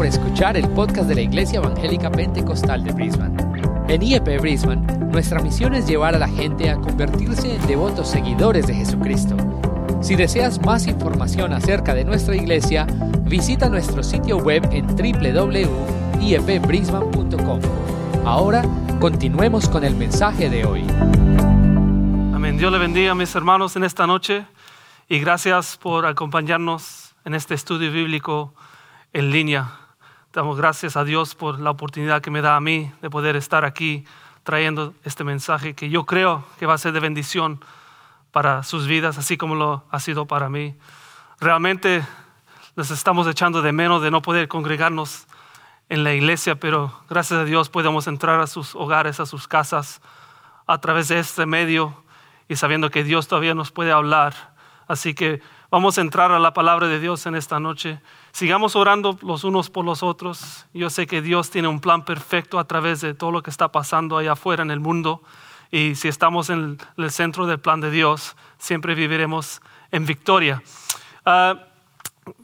por escuchar el podcast de la Iglesia Evangélica Pentecostal de Brisbane. En IEP Brisbane, nuestra misión es llevar a la gente a convertirse en devotos seguidores de Jesucristo. Si deseas más información acerca de nuestra iglesia, visita nuestro sitio web en www.iepbrisbane.com. Ahora, continuemos con el mensaje de hoy. Amén. Dios le bendiga a mis hermanos en esta noche y gracias por acompañarnos en este estudio bíblico en línea. Damos gracias a Dios por la oportunidad que me da a mí de poder estar aquí trayendo este mensaje que yo creo que va a ser de bendición para sus vidas, así como lo ha sido para mí. Realmente nos estamos echando de menos de no poder congregarnos en la iglesia, pero gracias a Dios podemos entrar a sus hogares, a sus casas, a través de este medio y sabiendo que Dios todavía nos puede hablar. Así que vamos a entrar a la palabra de Dios en esta noche. Sigamos orando los unos por los otros. Yo sé que Dios tiene un plan perfecto a través de todo lo que está pasando allá afuera en el mundo. Y si estamos en el centro del plan de Dios, siempre viviremos en victoria. Ah,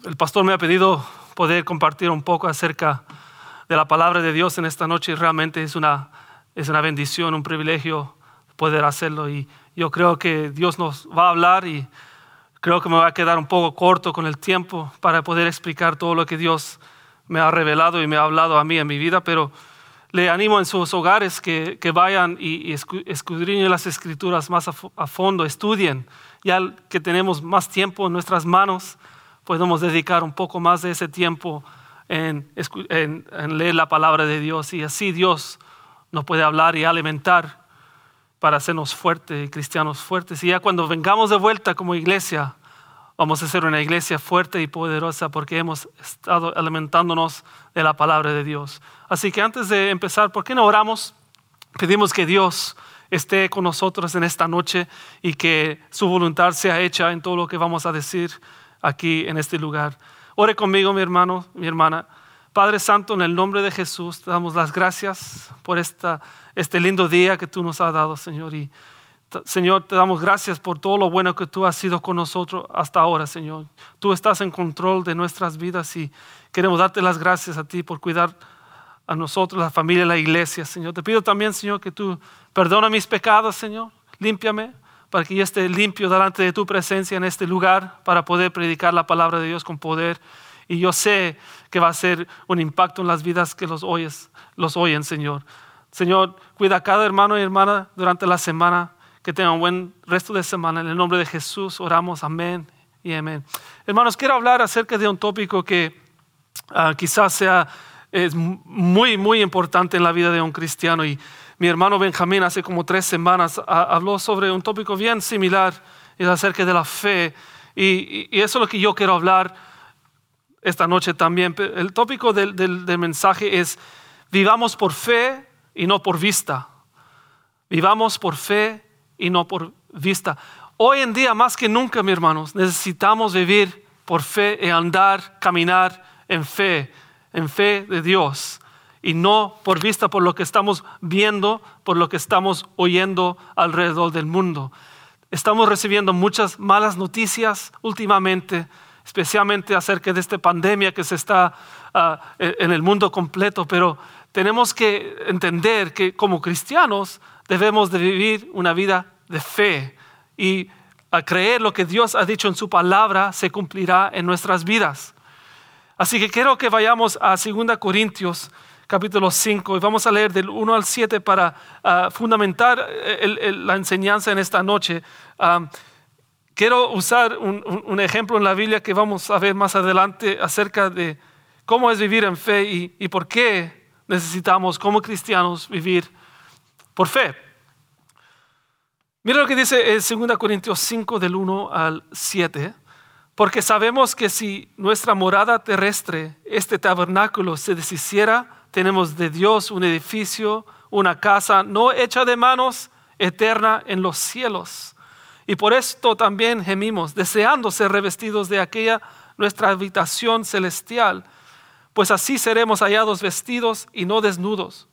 el pastor me ha pedido poder compartir un poco acerca de la palabra de Dios en esta noche y realmente es una, es una bendición, un privilegio poder hacerlo. Y yo creo que Dios nos va a hablar y Creo que me va a quedar un poco corto con el tiempo para poder explicar todo lo que Dios me ha revelado y me ha hablado a mí en mi vida, pero le animo en sus hogares que, vayan y, escudriñen las escrituras más a, fondo, estudien. Ya que tenemos más tiempo en nuestras manos, podemos dedicar un poco más de ese tiempo en leer la palabra de Dios y así Dios nos puede hablar y alimentar para hacernos fuertes cristianos fuertes. Y ya cuando vengamos de vuelta como iglesia, vamos a ser una iglesia fuerte y poderosa porque hemos estado alimentándonos de la palabra de Dios. Así que antes de empezar, ¿por qué no oramos? Pedimos que Dios esté con nosotros en esta noche y que su voluntad sea hecha en todo lo que vamos a decir aquí en este lugar. Ore conmigo, mi hermano, mi hermana. Padre Santo, en el nombre de Jesús, te damos las gracias por esta este lindo día que tú nos has dado, Señor. Y Señor, te damos gracias por todo lo bueno que tú has sido con nosotros hasta ahora, Señor. Tú estás en control de nuestras vidas y queremos darte las gracias a ti por cuidar a nosotros, la familia, la iglesia, Señor. Te pido también, Señor, que tú perdona mis pecados, Señor. Límpiame para que yo esté limpio delante de tu presencia en este lugar para poder predicar la palabra de Dios con poder. Y yo sé que va a ser un impacto en las vidas que los oyes, los oyen, Señor. Señor, cuida a cada hermano y hermana durante la semana, que tengan un buen resto de semana. En el nombre de Jesús oramos, amén y amén. Hermanos, quiero hablar acerca de un tópico que ah, quizás sea muy, muy importante en la vida de un cristiano. Y mi hermano Benjamín hace como tres semanas ah, habló sobre un tópico bien similar, es acerca de la fe. Y, eso es lo que yo quiero hablar esta noche también. El tópico del mensaje es, vivamos por fe y no por vista. Vivamos por fe y no por vista. Hoy en día, más que nunca, mis hermanos, necesitamos vivir por fe y andar, caminar en fe, en fe de Dios. Y no por vista, por lo que estamos viendo, por lo que estamos oyendo alrededor del mundo. Estamos recibiendo muchas malas noticias últimamente, especialmente acerca de esta pandemia que se está ah, en el mundo completo, pero tenemos que entender que como cristianos debemos de vivir una vida de fe y a creer lo que Dios ha dicho en su palabra se cumplirá en nuestras vidas. Así que quiero que vayamos a 2 Corintios capítulo 5 y vamos a leer del 1 al 7 para ah, fundamentar la enseñanza en esta noche. Ah, quiero usar un, ejemplo en la Biblia que vamos a ver más adelante acerca de cómo es vivir en fe y por qué necesitamos como cristianos vivir por fe. Mira lo que dice en 2 Corintios 5 del 1 al 7. Porque sabemos que si nuestra morada terrestre, este tabernáculo, se deshiciera, tenemos de Dios un edificio, una casa no hecha de manos, eterna en los cielos. Y por esto también gemimos, deseando ser revestidos de aquella nuestra habitación celestial pues así seremos hallados vestidos y no desnudos.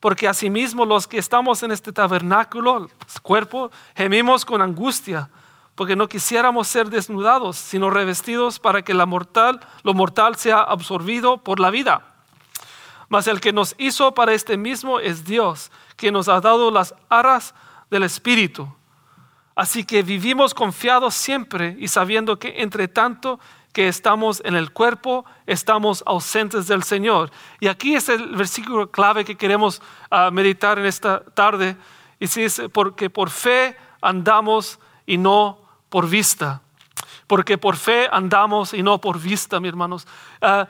Porque asimismo los que estamos en este tabernáculo, cuerpo, gemimos con angustia porque no quisiéramos ser desnudados, sino revestidos para que la mortal, lo mortal sea absorbido por la vida. Mas el que nos hizo para este mismo es Dios, que nos ha dado las aras del Espíritu. Así que vivimos confiados siempre y sabiendo que entre tanto que estamos en el cuerpo, estamos ausentes del Señor. Y aquí es el versículo clave que queremos ah, meditar en esta tarde. Y dice, porque por fe andamos y no por vista. Porque por fe andamos y no por vista, mis hermanos. Ah,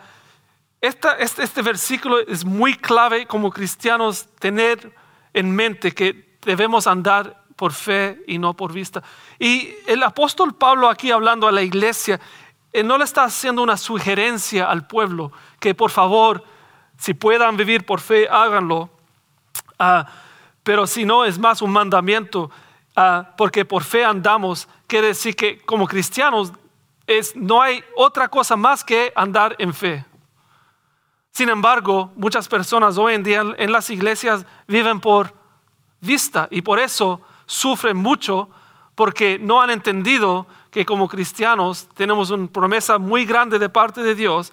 este, este versículo es muy clave como cristianos tener en mente que debemos andar por fe y no por vista. Y el apóstol Pablo aquí hablando a la iglesia, él no le está haciendo una sugerencia al pueblo que por favor, si puedan vivir por fe, háganlo. Ah, pero si no, es más un mandamiento, ah, porque por fe andamos, quiere decir que como cristianos no hay otra cosa más que andar en fe. Sin embargo, muchas personas hoy en día en las iglesias viven por vista y por eso sufren mucho porque no han entendido que como cristianos tenemos una promesa muy grande de parte de Dios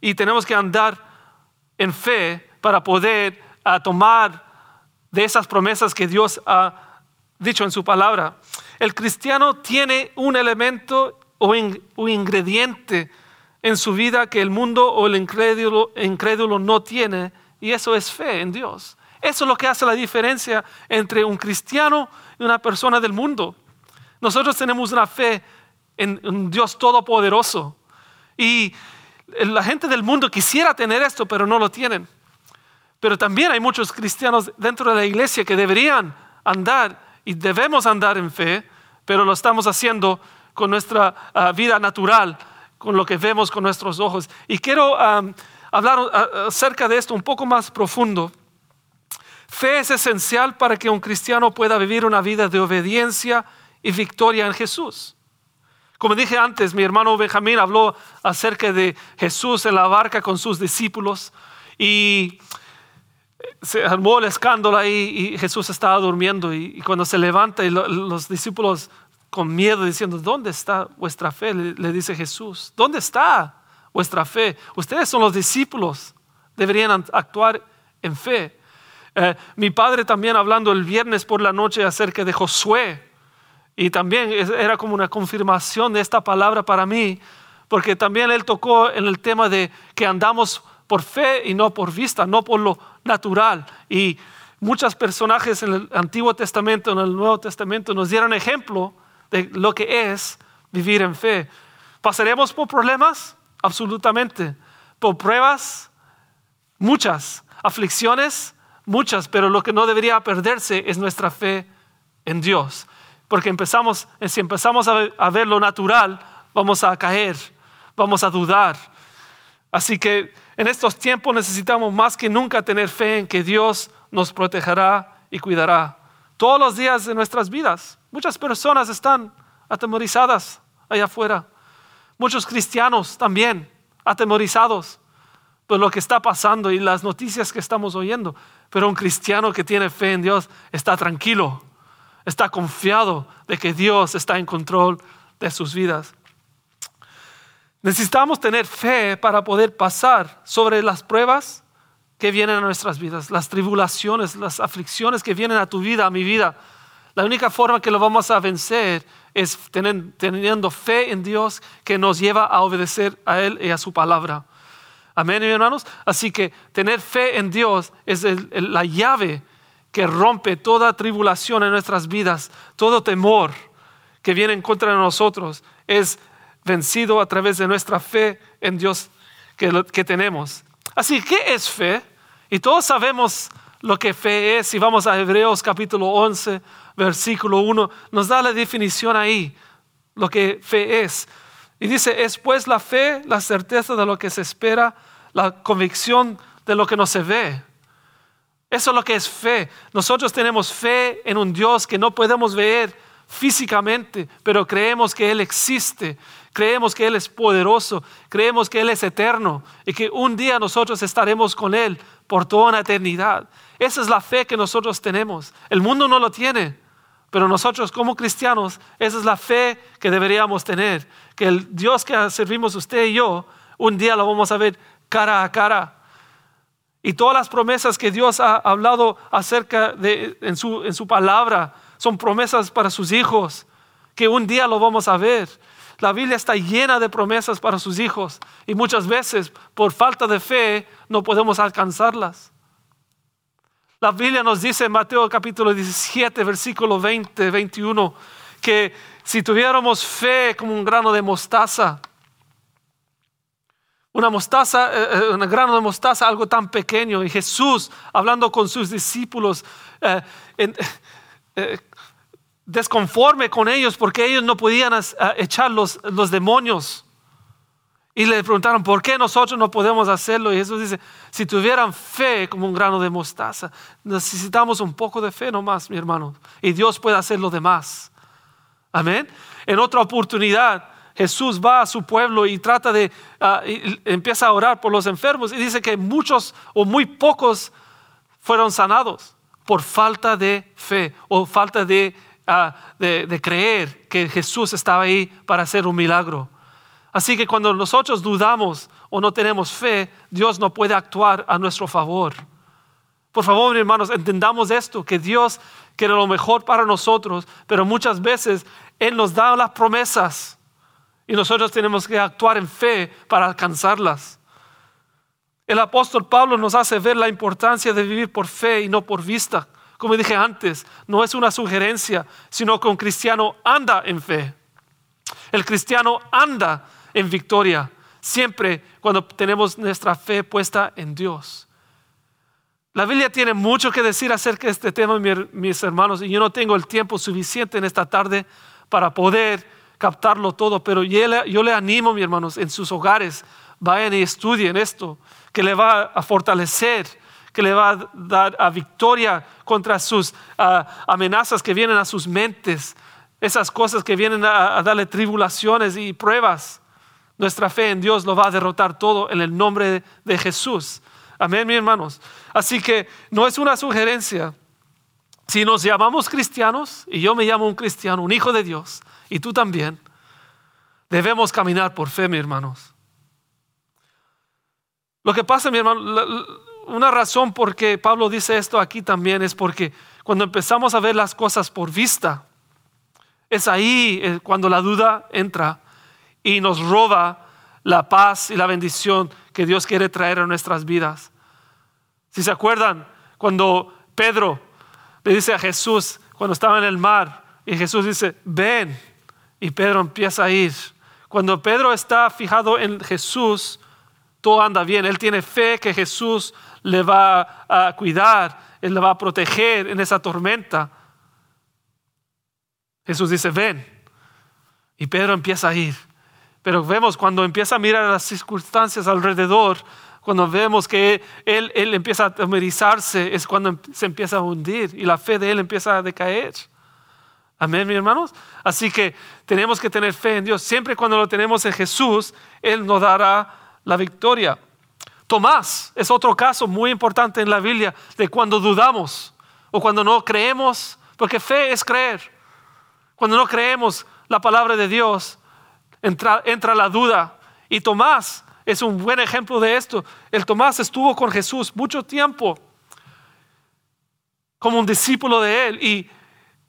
y tenemos que andar en fe para poder ah, tomar de esas promesas que Dios ha dicho en su palabra. El cristiano tiene un elemento o un ingrediente en su vida que el mundo o el incrédulo, incrédulo no tiene, y eso es fe en Dios. Eso es lo que hace la diferencia entre un cristiano y una persona del mundo. Nosotros tenemos una fe en un Dios todopoderoso. Y la gente del mundo quisiera tener esto, pero no lo tienen. Pero también hay muchos cristianos dentro de la iglesia que deberían andar y debemos andar en fe, pero lo estamos haciendo con nuestra ah, vida natural con lo que vemos con nuestros ojos. Y quiero hablar acerca de esto un poco más profundo. Fe es esencial para que un cristiano pueda vivir una vida de obediencia y victoria en Jesús. Como dije antes, mi hermano Benjamín habló acerca de Jesús en la barca con sus discípulos y se armó el escándalo ahí y Jesús estaba durmiendo y, cuando se levanta y los discípulos con miedo diciendo, ¿dónde está vuestra fe? Le, dice Jesús, ¿dónde está vuestra fe? Ustedes son los discípulos, deberían actuar en fe. Eh, mi padre también hablando el viernes por la noche acerca de Josué, y también era como una confirmación de esta palabra para mí, porque también él tocó en el tema de que andamos por fe y no por vista, no por lo natural. Y muchos personajes en el Antiguo Testamento, en el Nuevo Testamento, nos dieron ejemplo de lo que es vivir en fe. ¿Pasaremos por problemas? Absolutamente. ¿Por pruebas? Muchas. ¿Aflicciones? Muchas. Pero lo que no debería perderse es nuestra fe en Dios. Porque empezamos, si empezamos a ver, lo natural, vamos a caer, vamos a dudar. Así que en estos tiempos necesitamos más que nunca tener fe en que Dios nos protegerá y cuidará todos los días de nuestras vidas. Muchas personas están atemorizadas allá afuera. Muchos cristianos también atemorizados por lo que está pasando y las noticias que estamos oyendo. Pero un cristiano que tiene fe en Dios está tranquilo, está confiado de que Dios está en control de sus vidas. Necesitamos tener fe para poder pasar sobre las pruebas que vienen a nuestras vidas, las tribulaciones, las aflicciones que vienen a tu vida, a mi vida la única forma que lo vamos a vencer es teniendo fe en Dios que nos lleva a obedecer a Él y a su palabra. Amén, hermanos. Así que tener fe en Dios es la llave que rompe toda tribulación en nuestras vidas, todo temor que viene en contra de nosotros es vencido a través de nuestra fe en Dios que, tenemos. Así, ¿qué es fe? Y todos sabemos lo que fe es. Si vamos a Hebreos capítulo 11, versículo 1, nos da la definición ahí, lo que fe es. Y dice, es pues la fe, la certeza de lo que se espera, la convicción de lo que no se ve. Eso es lo que es fe. Nosotros tenemos fe en un Dios que no podemos ver físicamente, pero creemos que Él existe, creemos que Él es poderoso, creemos que Él es eterno y que un día nosotros estaremos con Él por toda una eternidad. Esa es la fe que nosotros tenemos. El mundo no lo tiene Pero nosotros como cristianos, esa es la fe que deberíamos tener, que el Dios que servimos usted y yo, un día lo vamos a ver cara a cara. Y todas las promesas que Dios ha hablado acerca de en su, en su palabra son promesas para sus hijos, que un día lo vamos a ver. La Biblia está llena de promesas para sus hijos y muchas veces por falta de fe no podemos alcanzarlas. La Biblia nos dice en Mateo capítulo 17, versículo 20, 21, que si tuviéramos fe como un grano de mostaza, una mostaza, eh, eh, un grano de mostaza, algo tan pequeño, y Jesús hablando con sus discípulos, eh, desconforme con ellos porque ellos no podían echar los, los demonios. Y le preguntaron, ¿por qué nosotros no podemos hacerlo? Y Jesús dice, si tuvieran fe como un grano de mostaza, necesitamos un poco de fe nomás, mi hermano. Y Dios puede hacer lo demás. Amén. En otra oportunidad, Jesús va a su pueblo y trata de, ah, empieza a orar por los enfermos y dice que muchos o muy pocos fueron sanados por falta de fe o falta de, ah, de creer que Jesús estaba ahí para hacer un milagro. Así que cuando nosotros dudamos o no tenemos fe, Dios no puede actuar a nuestro favor. Por favor, hermanos, entendamos esto, que Dios quiere lo mejor para nosotros, pero muchas veces Él nos da las promesas y nosotros tenemos que actuar en fe para alcanzarlas. El apóstol Pablo nos hace ver la importancia de vivir por fe y no por vista. Como dije antes, no es una sugerencia, sino que un cristiano anda en fe. El cristiano anda en victoria, siempre cuando tenemos nuestra fe puesta en Dios. La Biblia tiene mucho que decir acerca de este tema, mis hermanos, y yo no tengo el tiempo suficiente en esta tarde para poder captarlo todo, pero yo le, animo, mis hermanos, en sus hogares, vayan y estudien esto, que le va a fortalecer, que le va a dar a victoria contra sus amenazas que vienen a sus mentes, esas cosas que vienen a darle tribulaciones y pruebas. Nuestra fe en Dios lo va a derrotar todo en el nombre de Jesús. Amén, mis hermanos. Así que no es una sugerencia. Si nos llamamos cristianos, y yo me llamo un cristiano, un hijo de Dios, y tú también, debemos caminar por fe, mis hermanos. Lo que pasa, mi hermano, una razón por que Pablo dice esto aquí también es porque cuando empezamos a ver las cosas por vista, es ahí eh, cuando la duda entra y nos roba la paz y la bendición que Dios quiere traer a nuestras vidas. Si se acuerdan, cuando Pedro le dice a Jesús, cuando estaba en el mar, y Jesús dice, ven, y Pedro empieza a ir. Cuando Pedro está fijado en Jesús, todo anda bien. Él tiene fe que Jesús le va a cuidar, Él le va a proteger en esa tormenta. Jesús dice, ven. Y Pedro empieza a ir. Pero vemos cuando empieza a mirar las circunstancias alrededor, cuando vemos que él, él empieza a temerizarse, es cuando se empieza a hundir y la fe de él empieza a decaer. Amén, mis hermanos. Así que tenemos que tener fe en Dios. Siempre cuando lo tenemos en Jesús, Él nos dará la victoria. Tomás es otro caso muy importante en la Biblia de cuando dudamos o cuando no creemos, porque fe es creer. Cuando no creemos la palabra de Dios, entra, la duda. Y Tomás es un buen ejemplo de esto. El Tomás estuvo con Jesús mucho tiempo como un discípulo de él y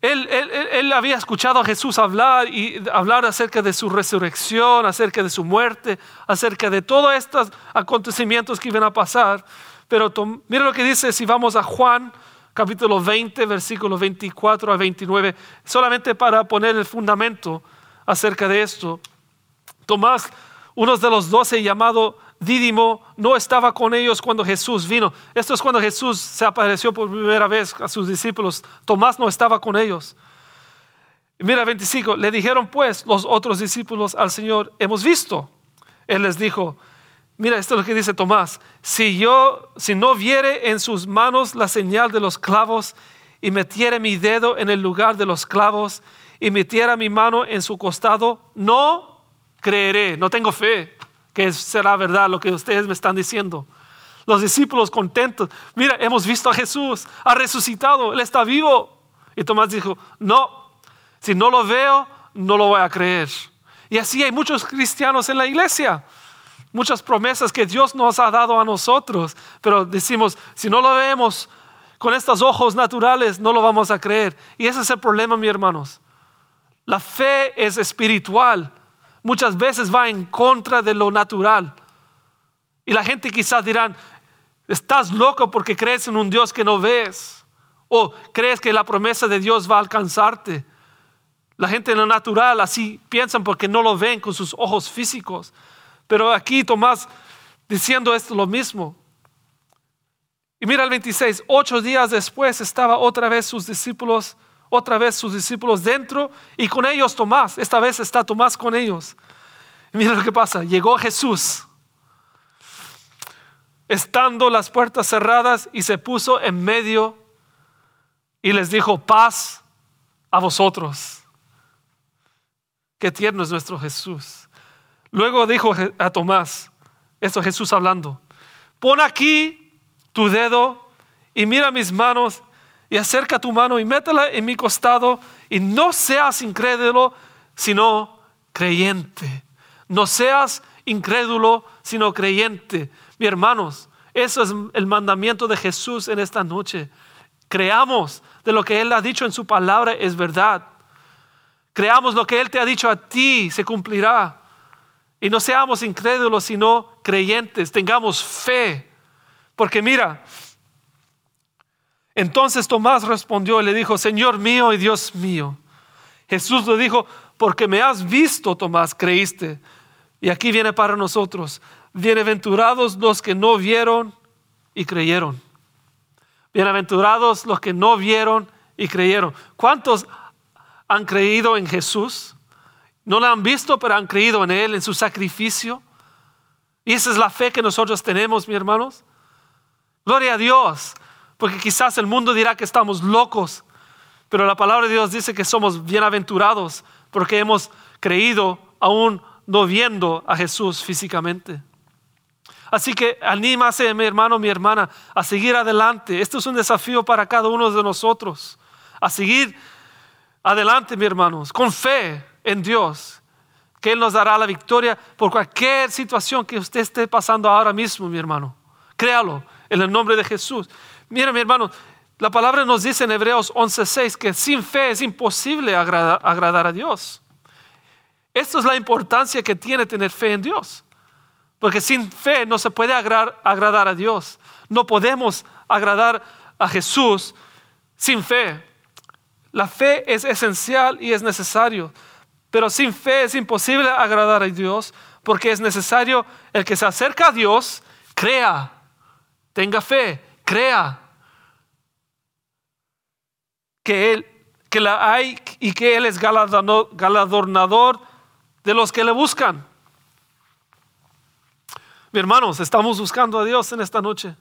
él, él, había escuchado a Jesús hablar y hablar acerca de su resurrección, acerca de su muerte, acerca de todos estos acontecimientos que iban a pasar. Pero mira lo que dice si vamos a Juan capítulo 20, versículos 24 a 29, solamente para poner el fundamento acerca de esto. Tomás, uno de los doce llamado Dídimo, no estaba con ellos cuando Jesús vino. Esto es cuando Jesús se apareció por primera vez a sus discípulos. Tomás no estaba con ellos. Mira 25, le dijeron pues los otros discípulos al Señor, hemos visto. Él les dijo, mira, esto es lo que dice Tomás, si yo, si no viere en sus manos la señal de los clavos y metiere mi dedo en el lugar de los clavos y metiera mi mano en su costado, no creeré, no tengo fe que será verdad lo que ustedes me están diciendo. Los discípulos contentos, mira, hemos visto a Jesús, ha resucitado, Él está vivo. Y Tomás dijo, no, si no lo veo, no lo voy a creer. Y así hay muchos cristianos en la iglesia. Muchas promesas que Dios nos ha dado a nosotros. Pero decimos, si no lo vemos con estos ojos naturales, no lo vamos a creer. Y ese es el problema, mis hermanos. La fe es espiritual. Muchas veces va en contra de lo natural. Y la gente quizás dirán, estás loco porque crees en un Dios que no ves. O crees que la promesa de Dios va a alcanzarte. La gente en lo natural así piensan porque no lo ven con sus ojos físicos. Pero aquí Tomás diciendo esto lo mismo. Y mira el 26, ocho días después estaba otra vez sus discípulos, otra vez sus discípulos dentro y con ellos Tomás. Esta vez está Tomás con ellos. mira lo que pasa, llegó Jesús estando las puertas cerradas y se puso en medio y les dijo, paz a vosotros. Qué tierno es nuestro Jesús. Luego dijo a Tomás, esto Jesús hablando, pon aquí tu dedo y mira mis manos y acerca tu mano y métela en mi costado y no seas incrédulo, sino creyente. No seas incrédulo, sino creyente. Mi hermanos, eso es el mandamiento de Jesús en esta noche. Creamos de lo que Él ha dicho en su palabra es verdad. Creamos lo que Él te ha dicho a ti se cumplirá. Y no seamos incrédulos, sino creyentes. Tengamos fe. Porque mira, entonces Tomás respondió y le dijo, Señor mío y Dios mío. Jesús le dijo, porque me has visto, Tomás, creíste. Y aquí viene para nosotros. Bienaventurados los que no vieron y creyeron. Bienaventurados los que no vieron y creyeron. ¿Cuántos han creído en Jesús? No lo han visto, pero han creído en Él, en su sacrificio. Y esa es la fe que nosotros tenemos, mis hermanos. Gloria a Dios, porque quizás el mundo dirá que estamos locos, pero la palabra de Dios dice que somos bienaventurados porque hemos creído aún no viendo a Jesús físicamente. Así que anímase, mi hermano, mi hermana, a seguir adelante. Esto es un desafío para cada uno de nosotros. A seguir adelante, mi hermanos, con fe en Dios, que Él nos dará la victoria por cualquier situación que usted esté pasando ahora mismo, mi hermano. Créalo en el nombre de Jesús. Mira, mi hermano, la palabra nos dice en Hebreos 11:6 que sin fe es imposible agradar, agradar a Dios. Esto es la importancia que tiene tener fe en Dios. Porque sin fe no se puede agradar, a Dios. No podemos agradar a Jesús sin fe. La fe es esencial y es necesario. Pero sin fe es imposible agradar a Dios porque es necesario el que se acerca a Dios, crea, tenga fe, crea que Él, que la hay y que Él es galardonador de los que le buscan hermanos, estamos buscando a Dios en esta noche.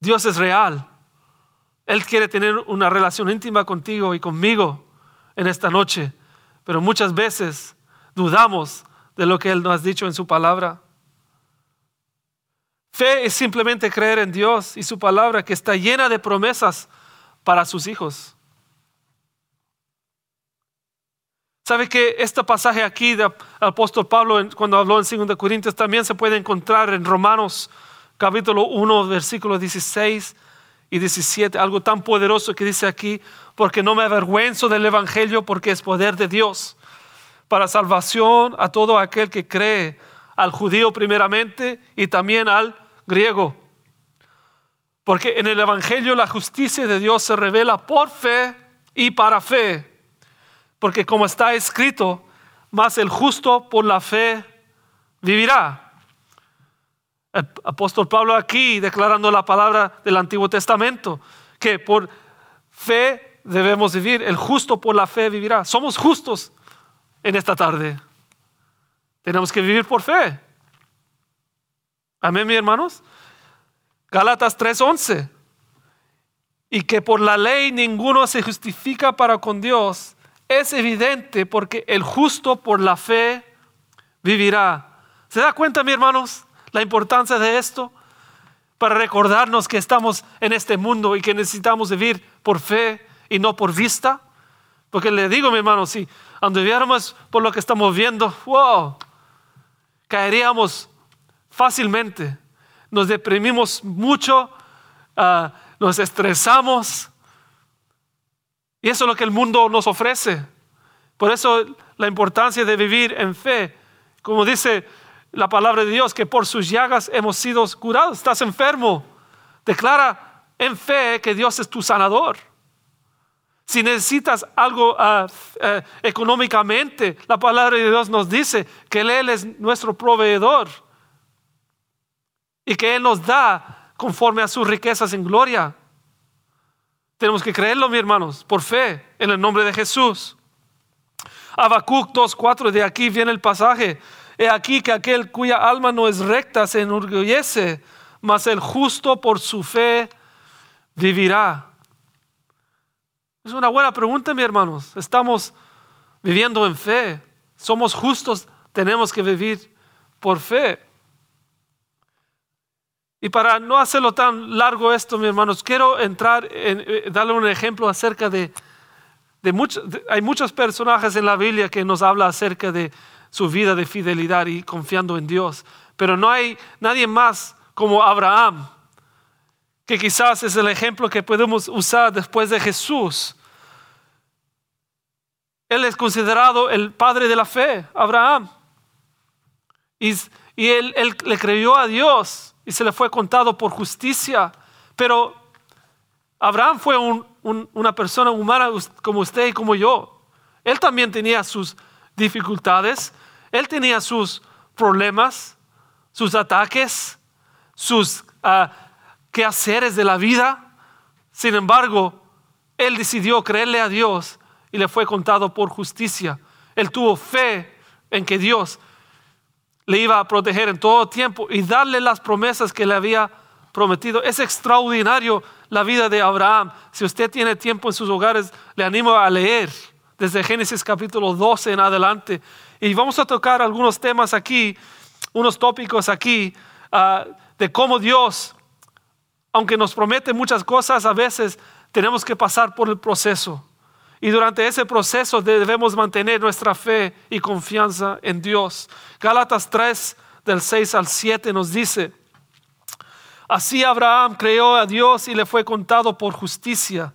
Dios es real. Él quiere tener una relación íntima contigo y conmigo en esta noche, pero muchas veces dudamos de lo que Él nos ha dicho en su palabra. Fe es simplemente creer en Dios y su palabra que está llena de promesas para sus hijos. ¿Sabe que este pasaje aquí del apóstol Pablo cuando habló en 2 Corintios también se puede encontrar en Romanos capítulo 1 versículos 16 y 17, algo tan poderoso que dice aquí, porque no me avergüenzo del Evangelio porque es poder de Dios para salvación a todo aquel que cree, al judío primeramente y también al griego. Porque en el Evangelio la justicia de Dios se revela por fe y para fe porque como está escrito, más el justo por la fe vivirá. El apóstol Pablo aquí declarando la palabra del Antiguo Testamento, que por fe debemos vivir, el justo por la fe vivirá. Somos justos en esta tarde. Tenemos que vivir por fe. Amén, mis hermanos. Gálatas 3:11. Y que por la ley ninguno se justifica para con Dios es evidente porque el justo por la fe vivirá. ¿Se da cuenta, mis hermanos, la importancia de esto? Para recordarnos que estamos en este mundo y que necesitamos vivir por fe y no por vista. Porque le digo, mi hermano, si anduviéramos por lo que estamos viendo, wow, caeríamos fácilmente. Nos deprimimos mucho, ah, nos estresamos. Y eso es lo que el mundo nos ofrece. Por eso la importancia de vivir en fe. Como dice la palabra de Dios, que por sus llagas hemos sido curados. Estás enfermo. Declara en fe que Dios es tu sanador. Si necesitas algo ah, eh, económicamente, la palabra de Dios nos dice que Él es nuestro proveedor y que Él nos da conforme a sus riquezas en gloria. Tenemos que creerlo, mis hermanos, por fe, en el nombre de Jesús. Habacuc 2.4, de aquí viene el pasaje. He aquí que aquel cuya alma no es recta se enorgullece, mas el justo por su fe vivirá. Es una buena pregunta, mis hermanos. Estamos viviendo en fe. Somos justos, tenemos que vivir por fe. Y para no hacerlo tan largo esto, mis hermanos, quiero entrar en eh, darle un ejemplo acerca de, de, muchos, hay muchos personajes en la Biblia que nos habla acerca de su vida de fidelidad y confiando en Dios, pero no hay nadie más como Abraham, que quizás es el ejemplo que podemos usar después de Jesús. Él es considerado el padre de la fe, Abraham. Y, y él le creyó a Dios y se le fue contado por justicia. Pero Abraham fue una persona humana como usted y como yo. Él también tenía sus dificultades, él tenía sus problemas, sus ataques, sus uh, quehaceres de la vida. Sin embargo, él decidió creerle a Dios y le fue contado por justicia. Él tuvo fe en que Dios le iba a proteger en todo tiempo y darle las promesas que le había prometido. Es extraordinario la vida de Abraham. Si usted tiene tiempo en sus hogares, le animo a leer desde Génesis capítulo 12 en adelante. Y vamos a tocar algunos temas aquí, unos tópicos aquí, ah, de cómo Dios, aunque nos promete muchas cosas, a veces tenemos que pasar por el proceso. Y durante ese proceso debemos mantener nuestra fe y confianza en Dios. Gálatas 3, del 6 al 7 nos dice, así Abraham creyó a Dios y le fue contado por justicia.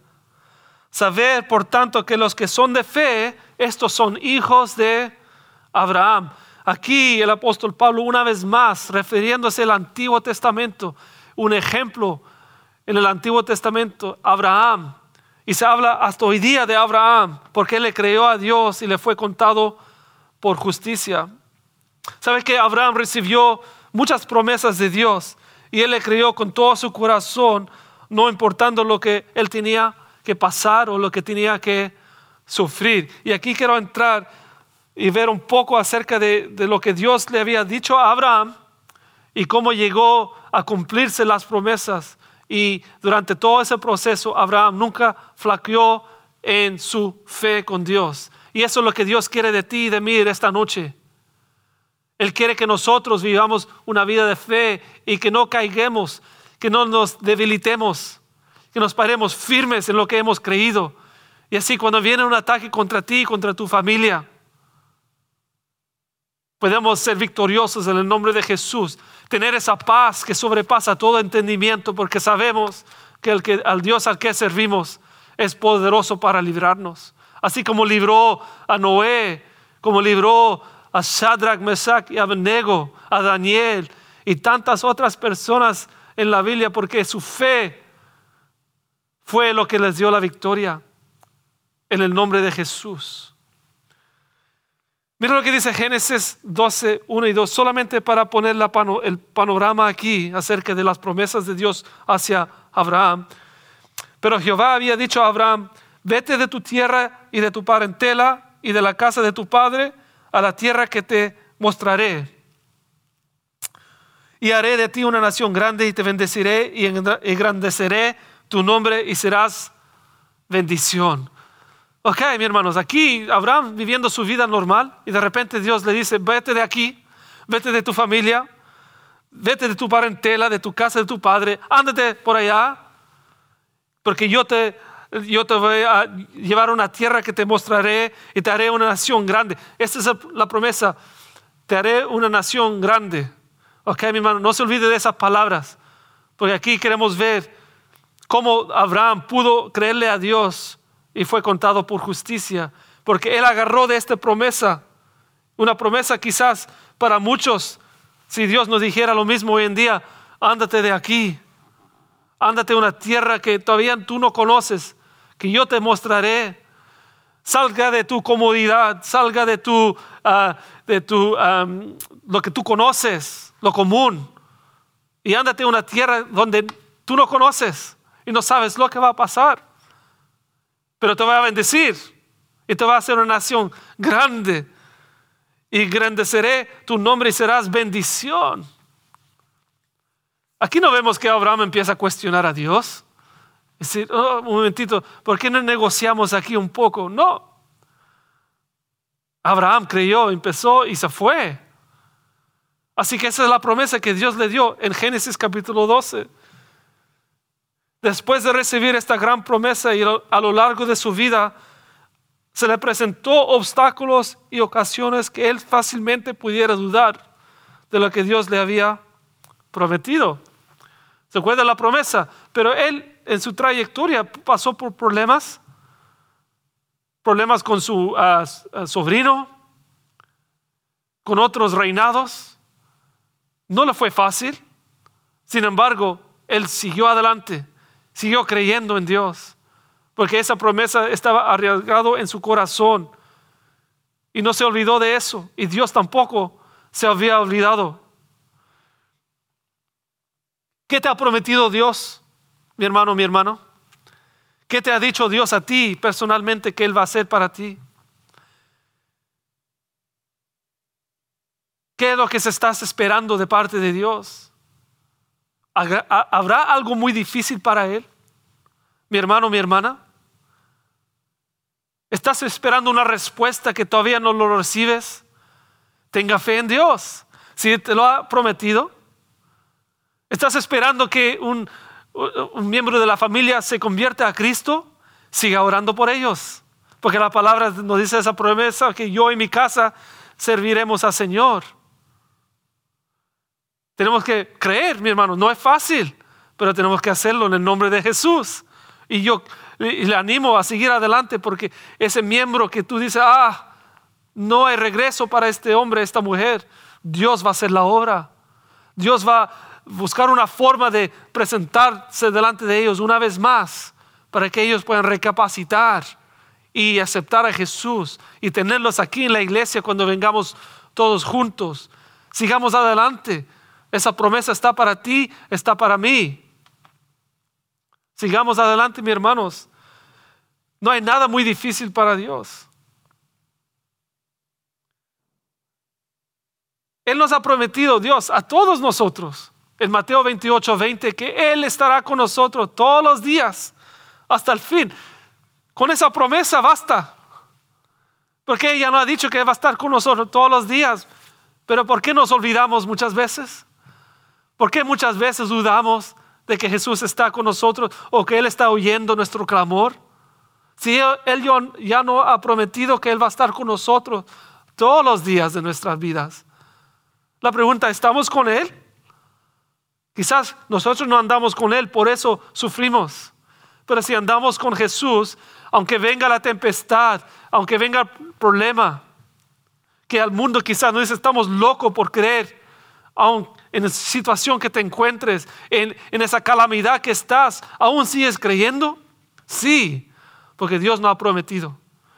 Saber, por tanto, que los que son de fe, estos son hijos de Abraham. Aquí el apóstol Pablo una vez más, refiriéndose al Antiguo Testamento, un ejemplo en el Antiguo Testamento, Abraham y se habla hasta hoy día de Abraham, porque él le creyó a Dios y le fue contado por justicia. ¿Sabe que Abraham recibió muchas promesas de Dios y él le creyó con todo su corazón, no importando lo que él tenía que pasar o lo que tenía que sufrir? Y aquí quiero entrar y ver un poco acerca de, de lo que Dios le había dicho a Abraham y cómo llegó a cumplirse las promesas y durante todo ese proceso, Abraham nunca flaqueó en su fe con Dios. Y eso es lo que Dios quiere de ti y de mí esta noche. Él quiere que nosotros vivamos una vida de fe y que no caigamos, que no nos debilitemos, que nos paremos firmes en lo que hemos creído. Y así cuando viene un ataque contra ti, contra tu familia, podemos ser victoriosos en el nombre de Jesús, tener esa paz que sobrepasa todo entendimiento, porque sabemos que, el al Dios al que servimos es poderoso para librarnos. Así como libró a Noé, como libró a Shadrach, Mesach y Abednego, a Daniel y tantas otras personas en la Biblia, porque su fe fue lo que les dio la victoria en el nombre de Jesús. Mira lo que dice Génesis 12, 1 y 2, solamente para poner el panorama aquí acerca de las promesas de Dios hacia Abraham. Pero Jehová había dicho a Abraham, vete de tu tierra y de tu parentela y de la casa de tu padre a la tierra que te mostraré. Y haré de ti una nación grande y te bendeciré y engrandeceré tu nombre y serás bendición. Ok, mi hermanos, aquí Abraham viviendo su vida normal y de repente Dios le dice, vete de aquí, vete de tu familia, vete de tu parentela, de tu casa, de tu padre, ándate por allá, porque yo te yo te voy a llevar a una tierra que te mostraré y te haré una nación grande. Esta es la promesa, te haré una nación grande. Ok, mi hermano, no se olvide de esas palabras, porque aquí queremos ver cómo Abraham pudo creerle a Dios y fue contado por justicia, porque él agarró de esta promesa, una promesa quizás para muchos, si Dios nos dijera lo mismo hoy en día, ándate de aquí, ándate a una tierra que todavía tú no conoces, que yo te mostraré. Salga de tu comodidad, salga de tu, ah, de tu lo que tú conoces, lo común, y ándate a una tierra donde tú no conoces y no sabes lo que va a pasar. Pero te va a bendecir y te va a hacer una nación grande. Y grandeceré tu nombre y serás bendición. Aquí no vemos que Abraham empieza a cuestionar a Dios. Decir, oh, un momentito, ¿por qué no negociamos aquí un poco? No. Abraham creyó, empezó y se fue. Así que esa es la promesa que Dios le dio en Génesis capítulo 12. Después de recibir esta gran promesa y a lo largo de su vida, se le presentó obstáculos y ocasiones que él fácilmente pudiera dudar de lo que Dios le había prometido. ¿Se acuerda la promesa? Pero él en su trayectoria pasó por problemas, problemas con su ah, ah, sobrino, con otros reinados. No le fue fácil. Sin embargo, él siguió adelante siguió creyendo en Dios, porque esa promesa estaba arriesgado en su corazón y no se olvidó de eso, y Dios tampoco se había olvidado. ¿Qué te ha prometido Dios, mi hermano, mi hermano? ¿Qué te ha dicho Dios a ti personalmente que Él va a hacer para ti? ¿Qué es lo que se estás esperando de parte de Dios? ¿Habrá algo muy difícil para Él? Mi hermano, mi hermana. ¿Estás esperando una respuesta que todavía no lo recibes? Tenga fe en Dios. Si te lo ha prometido. ¿Estás esperando que un, un miembro de la familia se convierta a Cristo? Siga orando por ellos. Porque la palabra nos dice esa promesa que yo y mi casa serviremos al Señor. Tenemos que creer, mi hermano, no es fácil, pero tenemos que hacerlo en el nombre de Jesús. Y yo le animo a seguir adelante porque ese miembro que tú dices, ah, no hay regreso para este hombre, esta mujer, Dios va a hacer la obra. Dios va a buscar una forma de presentarse delante de ellos una vez más para que ellos puedan recapacitar y aceptar a Jesús y tenerlos aquí en la iglesia cuando vengamos todos juntos. Sigamos adelante. Esa promesa está para ti, está para mí. Sigamos adelante, mis hermanos. No hay nada muy difícil para Dios. Él nos ha prometido, Dios, a todos nosotros, en Mateo 28, 20, que Él estará con nosotros todos los días hasta el fin. Con esa promesa basta. Porque ella no ha dicho que va a estar con nosotros todos los días. Pero ¿por qué nos olvidamos muchas veces? ¿Por qué muchas veces dudamos de que Jesús está con nosotros o que Él está oyendo nuestro clamor? Si Él ya no ha prometido que Él va a estar con nosotros todos los días de nuestras vidas. La pregunta, ¿estamos con Él? Quizás nosotros no andamos con Él, por eso sufrimos. Pero si andamos con Jesús, aunque venga la tempestad, aunque venga el problema, que al mundo quizás nos dice, estamos locos por creer, aun en la situación que te encuentres, en, en esa calamidad que estás, ¿aún sigues creyendo? Sí, porque Dios no ha prometido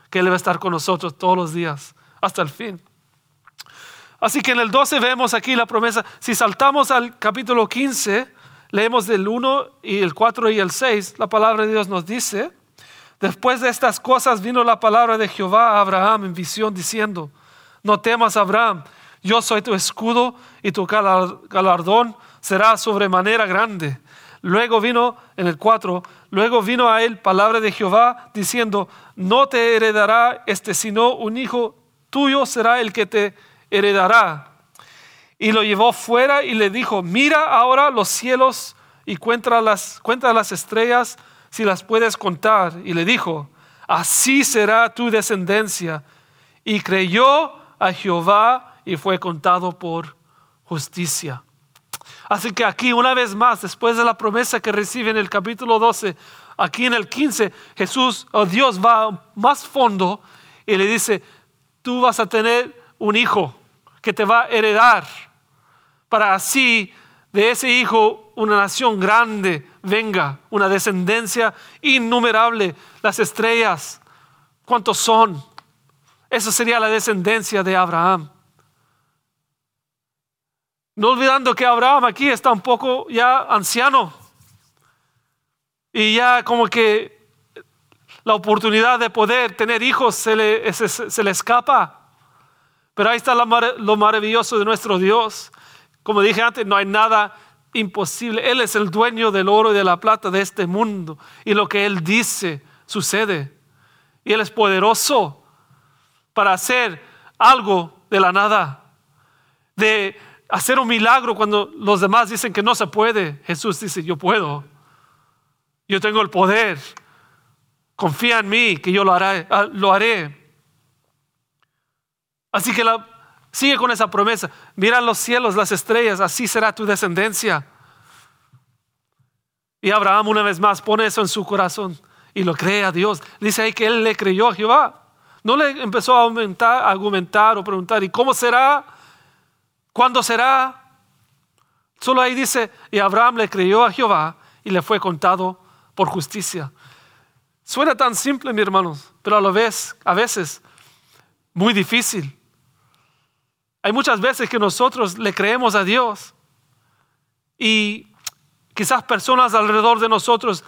que Él va a estar con nosotros todos los días hasta el fin. Así que en el 12 vemos aquí la promesa. Si saltamos al capítulo 15, leemos del 1 y el 4 y el 6, la palabra de Dios nos dice, después de estas cosas vino la palabra de Jehová a Abraham en visión diciendo, no temas Abraham yo soy tu escudo y tu galardón será sobremanera grande. Luego vino, en el 4, luego vino a él palabra de Jehová diciendo, no te heredará este, sino un hijo tuyo será el que te heredará. Y lo llevó fuera y le dijo, mira ahora los cielos y cuenta las, cuenta las estrellas, si las puedes contar. Y le dijo, así será tu descendencia. Y creyó a Jehová y fue contado por justicia. Así que aquí una vez más, después de la promesa que recibe en el capítulo 12, aquí en el 15, Jesús o Dios va más fondo y le dice, tú vas a tener un hijo que te va a heredar para así de ese hijo una nación grande venga, una descendencia innumerable, las estrellas, ¿cuántos son? Esa sería la descendencia de Abraham. No olvidando que Abraham aquí está un poco ya anciano. Y ya como que la oportunidad de poder tener hijos se le, se, le escapa. Pero ahí está lo maravilloso de nuestro Dios. Como dije antes, no hay nada imposible. Él es el dueño del oro y de la plata de este mundo. Y lo que Él dice sucede. Y Él es poderoso para hacer algo de la nada. De hacer un milagro cuando los demás dicen que no se puede. Jesús dice, yo puedo. Yo tengo el poder. Confía en mí que yo lo haré. Ah, lo haré. Así que sigue con esa promesa. Mira los cielos, las estrellas, así será tu descendencia. Y Abraham una vez más pone eso en su corazón y lo cree a Dios. Dice ahí que él le creyó a Jehová. No le empezó a, aumentar, a argumentar o preguntar, ¿y cómo será? ¿Cuándo será? Solo ahí dice, y Abraham le creyó a Jehová y le fue contado por justicia. Suena tan simple, mi hermanos, pero a la vez, a veces, muy difícil. Hay muchas veces que nosotros le creemos a Dios y quizás personas alrededor de nosotros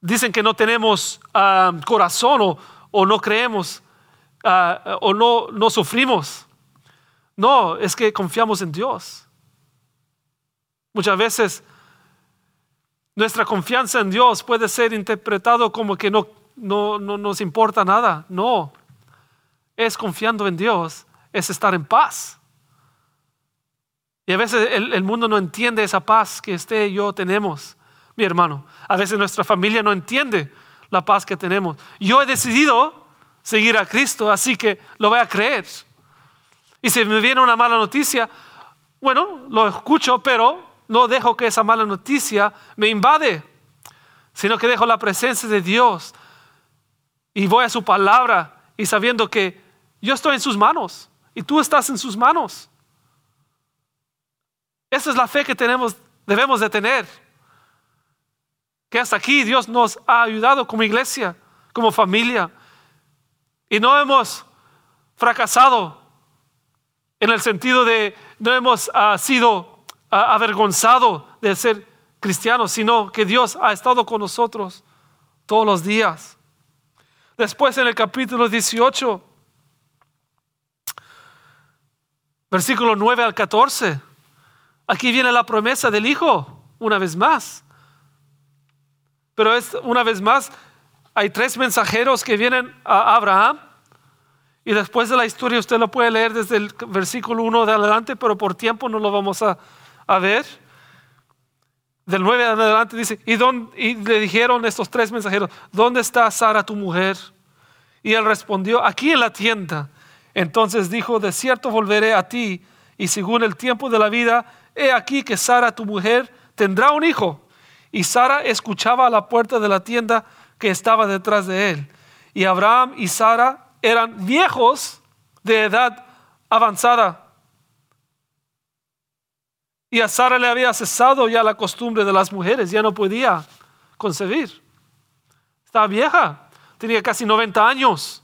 dicen que no tenemos ah, corazón o, no creemos ah, o no, no sufrimos. No, es que confiamos en Dios. Muchas veces nuestra confianza en Dios puede ser interpretado como que no, no, no nos importa nada. No, es confiando en Dios, es estar en paz. Y a veces el, el, mundo no entiende esa paz que usted y yo tenemos, mi hermano. A veces nuestra familia no entiende la paz que tenemos. Yo he decidido seguir a Cristo, así que lo voy a creer. Y si me viene una mala noticia, bueno, lo escucho, pero no dejo que esa mala noticia me invade, sino que dejo la presencia de Dios y voy a su palabra y sabiendo que yo estoy en sus manos y tú estás en sus manos. Esa es la fe que tenemos, debemos de tener. Que hasta aquí Dios nos ha ayudado como iglesia, como familia. Y no hemos fracasado en el sentido de no hemos ah, sido ah, avergonzados de ser cristianos, sino que Dios ha estado con nosotros todos los días. Después en el capítulo 18, versículo 9 al 14, aquí viene la promesa del Hijo, una vez más. Pero es una vez más, hay tres mensajeros que vienen a Abraham y después de la historia usted lo puede leer desde el versículo 1 de adelante, pero por tiempo no lo vamos a, ver. Del 9 de adelante dice, ¿y, y le dijeron estos tres mensajeros, ¿dónde está Sara tu mujer? Y él respondió, aquí en la tienda. Entonces dijo, de cierto volveré a ti, y según el tiempo de la vida, he aquí que Sara tu mujer tendrá un hijo. Y Sara escuchaba a la puerta de la tienda que estaba detrás de él. Y Abraham y Sara eran viejos de edad avanzada. Y a Sara le había cesado ya la costumbre de las mujeres, ya no podía concebir. Estaba vieja, tenía casi 90 años.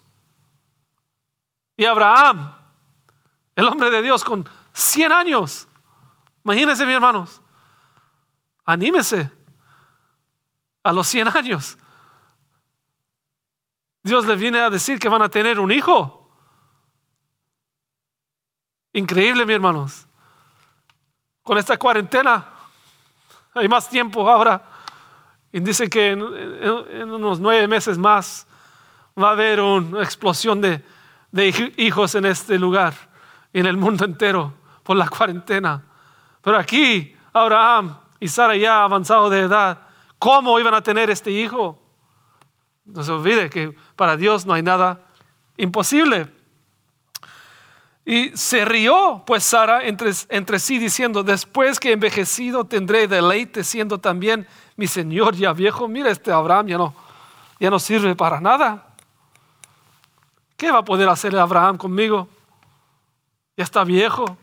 Y Abraham, el hombre de Dios, con 100 años. Imagínense, mis hermanos, anímese a los 100 años. Dios le viene a decir que van a tener un hijo. Increíble, mis hermanos. Con esta cuarentena hay más tiempo ahora. Y dice que en, unos nueve meses más va a haber una explosión de, hijos en este lugar y en el mundo entero por la cuarentena. Pero aquí Abraham y Sara ya avanzado de edad cómo iban a tener este hijo. No se olvide que para Dios no hay nada imposible. Y se rió pues Sara entre, entre sí diciendo, después que envejecido tendré deleite siendo también mi señor ya viejo. Mira este Abraham ya no, ya no sirve para nada. ¿Qué va a poder hacer Abraham conmigo? Ya está viejo,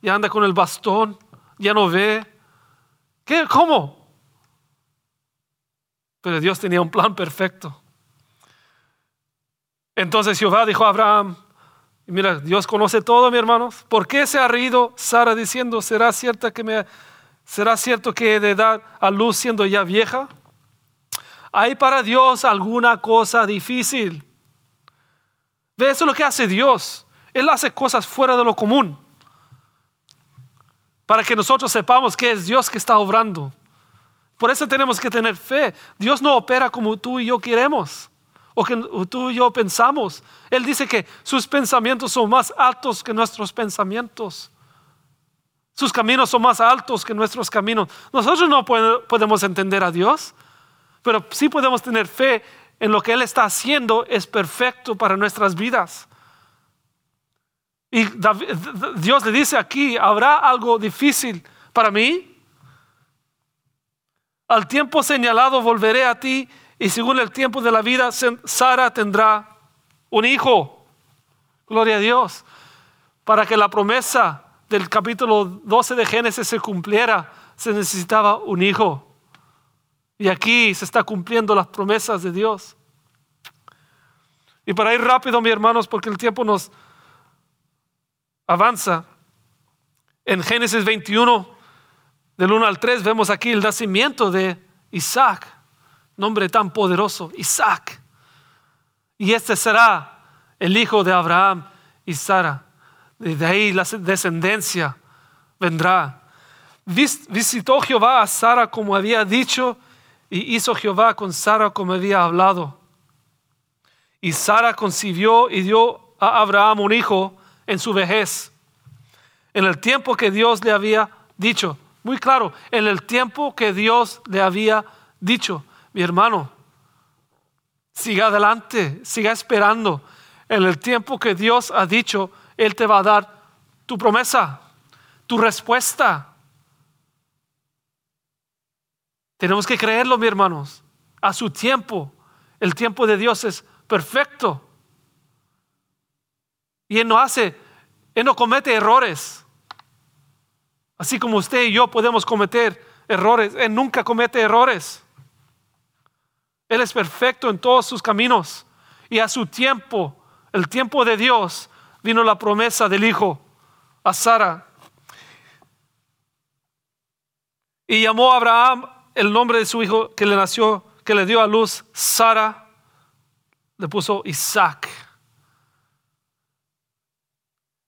ya anda con el bastón, ya no ve. ¿Qué? ¿Cómo? Pero Dios tenía un plan perfecto. Entonces Jehová dijo a Abraham, mira, Dios conoce todo, mi hermanos. ¿Por qué se ha reído Sara diciendo, será cierto que me será cierto que he de dar a luz siendo ya vieja? ¿Hay para Dios alguna cosa difícil? Ve, eso es lo que hace Dios. Él hace cosas fuera de lo común. Para que nosotros sepamos que es Dios que está obrando. Por eso tenemos que tener fe. Dios no opera como tú y yo queremos o que tú y yo pensamos. Él dice que sus pensamientos son más altos que nuestros pensamientos. Sus caminos son más altos que nuestros caminos. Nosotros no podemos entender a Dios, pero sí podemos tener fe en lo que Él está haciendo es perfecto para nuestras vidas. Y Dios le dice aquí, ¿habrá algo difícil para mí? Al tiempo señalado volveré a ti y según el tiempo de la vida, Sara tendrá un hijo. Gloria a Dios. Para que la promesa del capítulo 12 de Génesis se cumpliera, se necesitaba un hijo. Y aquí se está cumpliendo las promesas de Dios. Y para ir rápido, mis hermanos, porque el tiempo nos avanza, en Génesis 21, del 1 al 3, vemos aquí el nacimiento de Isaac nombre tan poderoso, Isaac. Y este será el hijo de Abraham y Sara. De ahí la descendencia vendrá. Visitó Jehová a Sara como había dicho y hizo Jehová con Sara como había hablado. Y Sara concibió y dio a Abraham un hijo en su vejez, en el tiempo que Dios le había dicho. Muy claro, en el tiempo que Dios le había dicho mi hermano, siga adelante, siga esperando. En el tiempo que Dios ha dicho, Él te va a dar tu promesa, tu respuesta. Tenemos que creerlo, mi hermanos, a su tiempo. El tiempo de Dios es perfecto. Y Él no hace, Él no comete errores. Así como usted y yo podemos cometer errores, Él nunca comete errores. Él es perfecto en todos sus caminos. Y a su tiempo, el tiempo de Dios, vino la promesa del Hijo a Sara. Y llamó a Abraham el nombre de su hijo que le nació, que le dio a luz, Sara, le puso Isaac.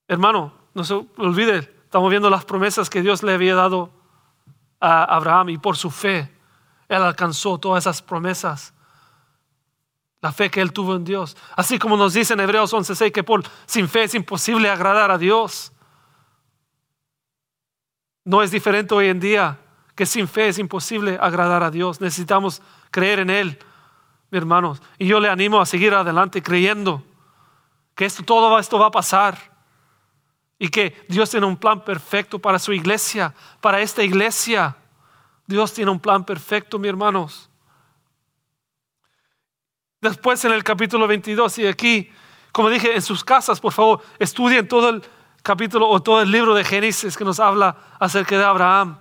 Hermano, no se olvide, estamos viendo las promesas que Dios le había dado a Abraham y por su fe él alcanzó todas esas promesas. La fe que él tuvo en Dios. Así como nos dice en Hebreos 11:6 que por, sin fe es imposible agradar a Dios. No es diferente hoy en día que sin fe es imposible agradar a Dios. Necesitamos creer en Él, mi hermanos. Y yo le animo a seguir adelante creyendo que esto, todo esto va a pasar. Y que Dios tiene un plan perfecto para su iglesia, para esta iglesia. Dios tiene un plan perfecto, mis hermanos. Después en el capítulo 22 y aquí, como dije, en sus casas, por favor, estudien todo el capítulo o todo el libro de Génesis que nos habla acerca de Abraham.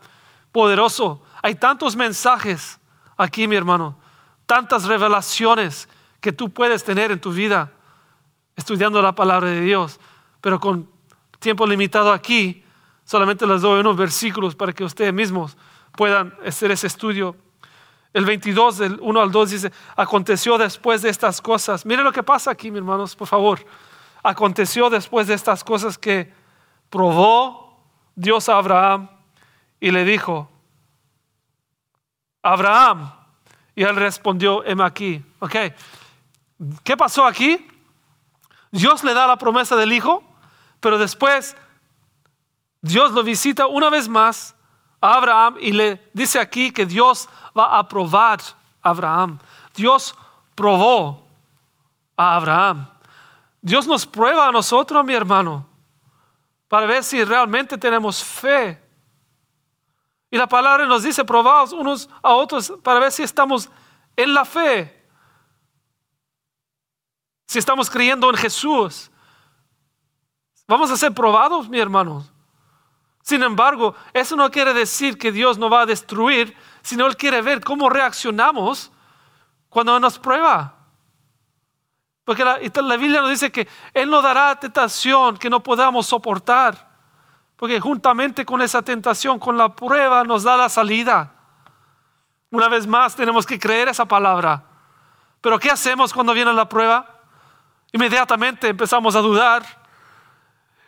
Poderoso. Hay tantos mensajes aquí, mi hermano, tantas revelaciones que tú puedes tener en tu vida estudiando la palabra de Dios, pero con tiempo limitado aquí, solamente les doy unos versículos para que ustedes mismos puedan hacer ese estudio. El 22 del 1 al 2 dice, aconteció después de estas cosas. Mire lo que pasa aquí, mis hermanos, por favor. Aconteció después de estas cosas que probó Dios a Abraham y le dijo, Abraham. Y él respondió, heme aquí. Ok. ¿Qué pasó aquí? Dios le da la promesa del hijo, pero después Dios lo visita una vez más Abraham y le dice aquí que Dios va a probar a Abraham. Dios probó a Abraham. Dios nos prueba a nosotros, mi hermano, para ver si realmente tenemos fe. Y la palabra nos dice, probados unos a otros para ver si estamos en la fe. Si estamos creyendo en Jesús. Vamos a ser probados, mi hermano. Sin embargo, eso no quiere decir que Dios no va a destruir, sino Él quiere ver cómo reaccionamos cuando nos prueba. Porque la, la, Biblia nos dice que Él nos dará tentación que no podamos soportar. Porque juntamente con esa tentación, con la prueba, nos da la salida. Una vez más tenemos que creer esa palabra. Pero ¿qué hacemos cuando viene la prueba? Inmediatamente empezamos a dudar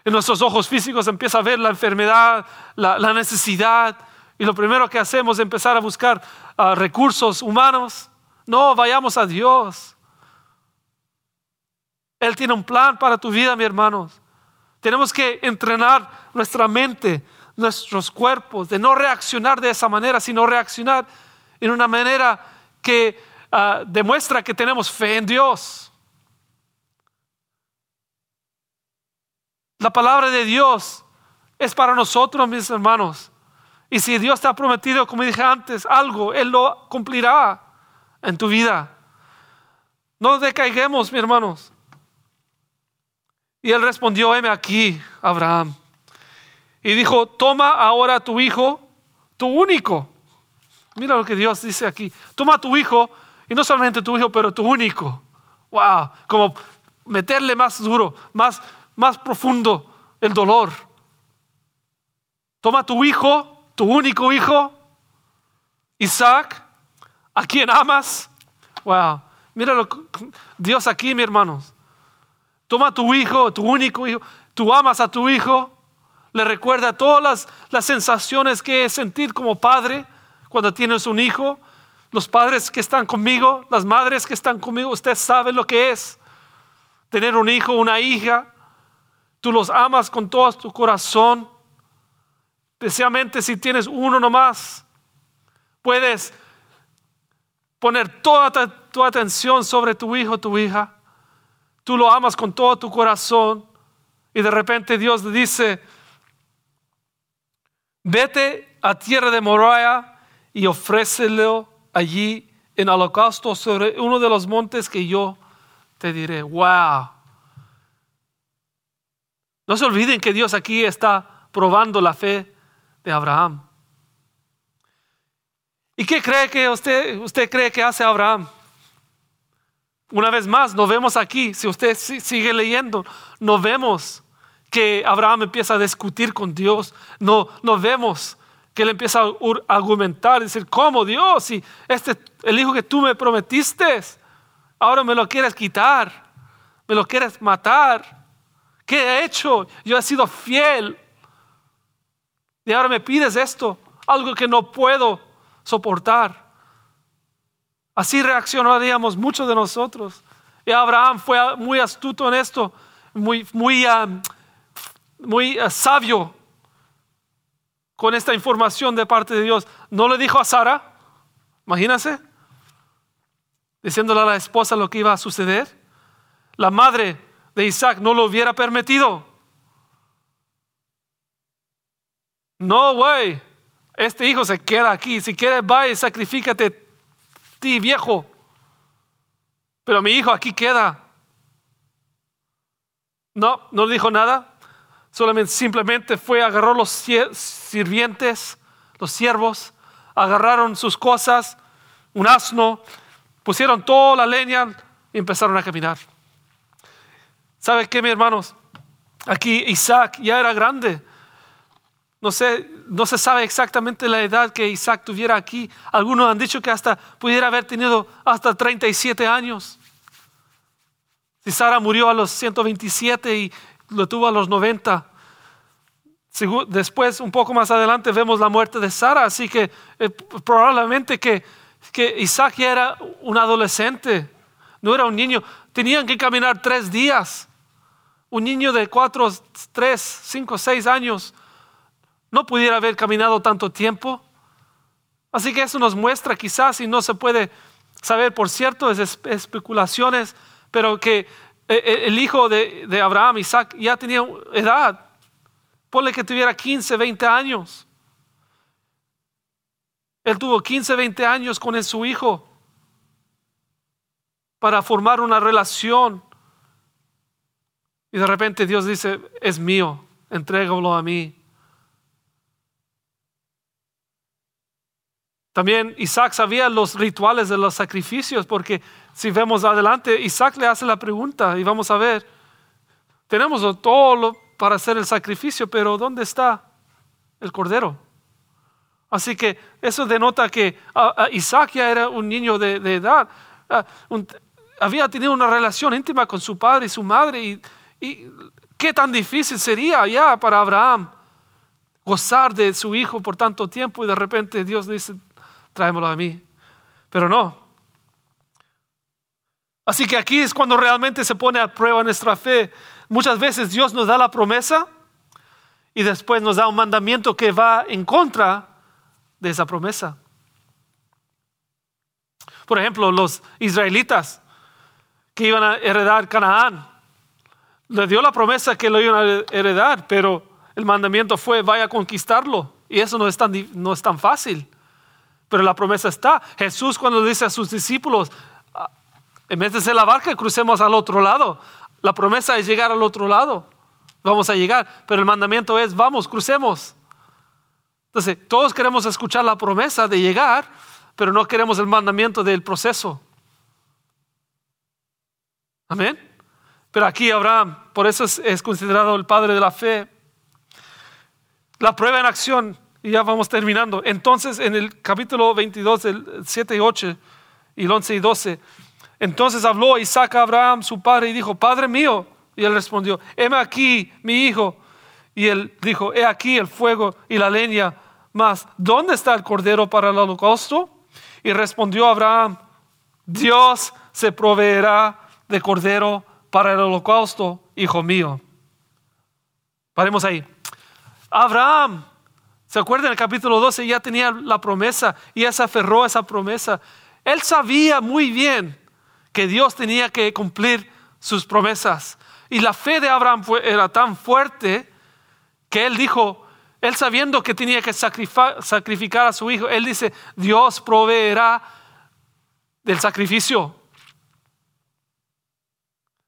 en nuestros ojos físicos empieza a ver la enfermedad, la, necesidad, y lo primero que hacemos es empezar a buscar ah, recursos humanos. No, vayamos a Dios. Él tiene un plan para tu vida, mi hermanos. Tenemos que entrenar nuestra mente, nuestros cuerpos, de no reaccionar de esa manera, sino reaccionar en una manera que ah, demuestra que tenemos fe en Dios. La palabra de Dios es para nosotros, mis hermanos. Y si Dios te ha prometido, como dije antes, algo, Él lo cumplirá en tu vida. No decaiguemos, mis hermanos. Y él respondió, heme aquí, Abraham. Y dijo, toma ahora tu hijo, tu único. Mira lo que Dios dice aquí. Toma tu hijo, y no solamente tu hijo, pero tu único. Wow, como meterle más duro, más más profundo el dolor. Toma tu hijo, tu único hijo, Isaac, a quien amas. Wow, mira lo, Dios aquí, mi hermanos. Toma tu hijo, tu único hijo, tú amas a tu hijo, le recuerda todas las, las sensaciones que es sentir como padre cuando tienes un hijo. Los padres que están conmigo, las madres que están conmigo, usted sabe lo que es tener un hijo, una hija Tú los amas con todo tu corazón. Especialmente si tienes uno nomás. Puedes poner toda tu atención sobre tu hijo, tu hija. Tú lo amas con todo tu corazón. Y de repente Dios le dice, vete a tierra de Moriah y ofrécelo allí en holocausto sobre uno de los montes que yo te diré. Wow. No se olviden que Dios aquí está probando la fe de Abraham. ¿Y qué cree que usted, usted cree que hace Abraham? Una vez más, nos vemos aquí, si usted sigue leyendo, nos vemos que Abraham empieza a discutir con Dios, no, nos vemos que él empieza a argumentar, decir, ¿cómo Dios? Si este, el hijo que tú me prometiste, ahora me lo quieres quitar, me lo quieres matar. ¿Qué he hecho? Yo he sido fiel. Y ahora me pides esto, algo que no puedo soportar. Así reaccionaríamos muchos de nosotros. Y Abraham fue muy astuto en esto, muy, muy, um, muy uh, sabio con esta información de parte de Dios. No le dijo a Sara, imagínense, diciéndole a la esposa lo que iba a suceder. La madre de Isaac no lo hubiera permitido. No, güey, este hijo se queda aquí. Si quieres, va y sacrifícate ti, viejo. Pero mi hijo aquí queda. No, no dijo nada. Solamente simplemente fue, agarró los sirvientes, los siervos, agarraron sus cosas, un asno, pusieron toda la leña y empezaron a caminar. ¿Sabe qué, mis hermanos? Aquí Isaac ya era grande. No sé, no se sabe exactamente la edad que Isaac tuviera aquí. Algunos han dicho que hasta pudiera haber tenido hasta 37 años. Si Sara murió a los 127 y lo tuvo a los 90. Después, un poco más adelante, vemos la muerte de Sara. Así que eh, probablemente que, que Isaac ya era un adolescente, no era un niño. Tenían que caminar tres días un niño de 4, 3, 5, 6 años no pudiera haber caminado tanto tiempo. Así que eso nos muestra quizás, y no se puede saber por cierto, es especulaciones, pero que eh, eh, el hijo de, de Abraham, Isaac, ya tenía edad. Ponle que tuviera 15, 20 años. Él tuvo 15, 20 años con su hijo para formar una relación. Y de repente Dios dice, es mío, entrégalo a mí. También Isaac sabía los rituales de los sacrificios, porque si vemos adelante, Isaac le hace la pregunta y vamos a ver, tenemos todo para hacer el sacrificio, pero ¿dónde está el cordero? Así que eso denota que Isaac ya era un niño de, edad, ah, había tenido una relación íntima con su padre y su madre, y qué tan difícil sería ya para Abraham gozar de su hijo por tanto tiempo y de repente Dios dice, tráemelo a mí. Pero no. Así que aquí es cuando realmente se pone a prueba nuestra fe. Muchas veces Dios nos da la promesa y después nos da un mandamiento que va en contra de esa promesa. Por ejemplo, los israelitas que iban a heredar Canaán, le dio la promesa que lo iban a heredar, pero el mandamiento fue vaya a conquistarlo. Y eso no es tan, no es tan fácil pero la promesa está. Jesús cuando dice a sus discípulos, ah, en vez de ser la barca, crucemos al otro lado. La promesa es llegar al otro lado. Vamos a llegar, pero el mandamiento es, vamos, crucemos. Entonces, todos queremos escuchar la promesa de llegar, pero no queremos el mandamiento del proceso. Amén. Pero aquí Abraham, por eso es, considerado el padre de la fe. La prueba en acción y ya vamos terminando. Entonces, en el capítulo 22, el 7 y 8 y el 11 y 12, entonces habló Isaac a Abraham, su padre, y dijo, Padre mío. Y él respondió, heme aquí, mi hijo. Y él dijo, he aquí el fuego y la leña, mas ¿dónde está el cordero para el holocausto? Y respondió Abraham, Dios se proveerá de cordero para el holocausto, hijo mío. Paremos ahí. Abraham ¿Se acuerdan? En el capítulo 12 ya tenía la promesa y se aferró a esa promesa. Él sabía muy bien que Dios tenía que cumplir sus promesas. Y la fe de Abraham era tan fuerte que él dijo, él sabiendo que tenía que sacrificar a su hijo, él dice, Dios proveerá del sacrificio.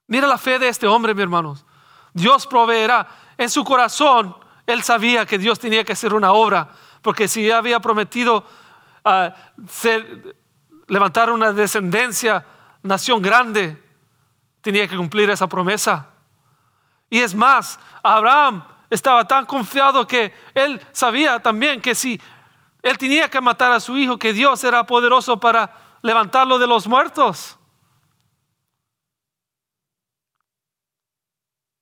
Mira la fe de este hombre, mi hermanos. Dios proveerá. En su corazón él sabía que Dios tenía que hacer una obra, porque si había prometido ah, levantar una descendencia, nación grande, tenía que cumplir esa promesa. Y es más, Abraham estaba tan confiado que él sabía también que si él tenía que matar a su hijo, que Dios era poderoso para levantarlo de los muertos.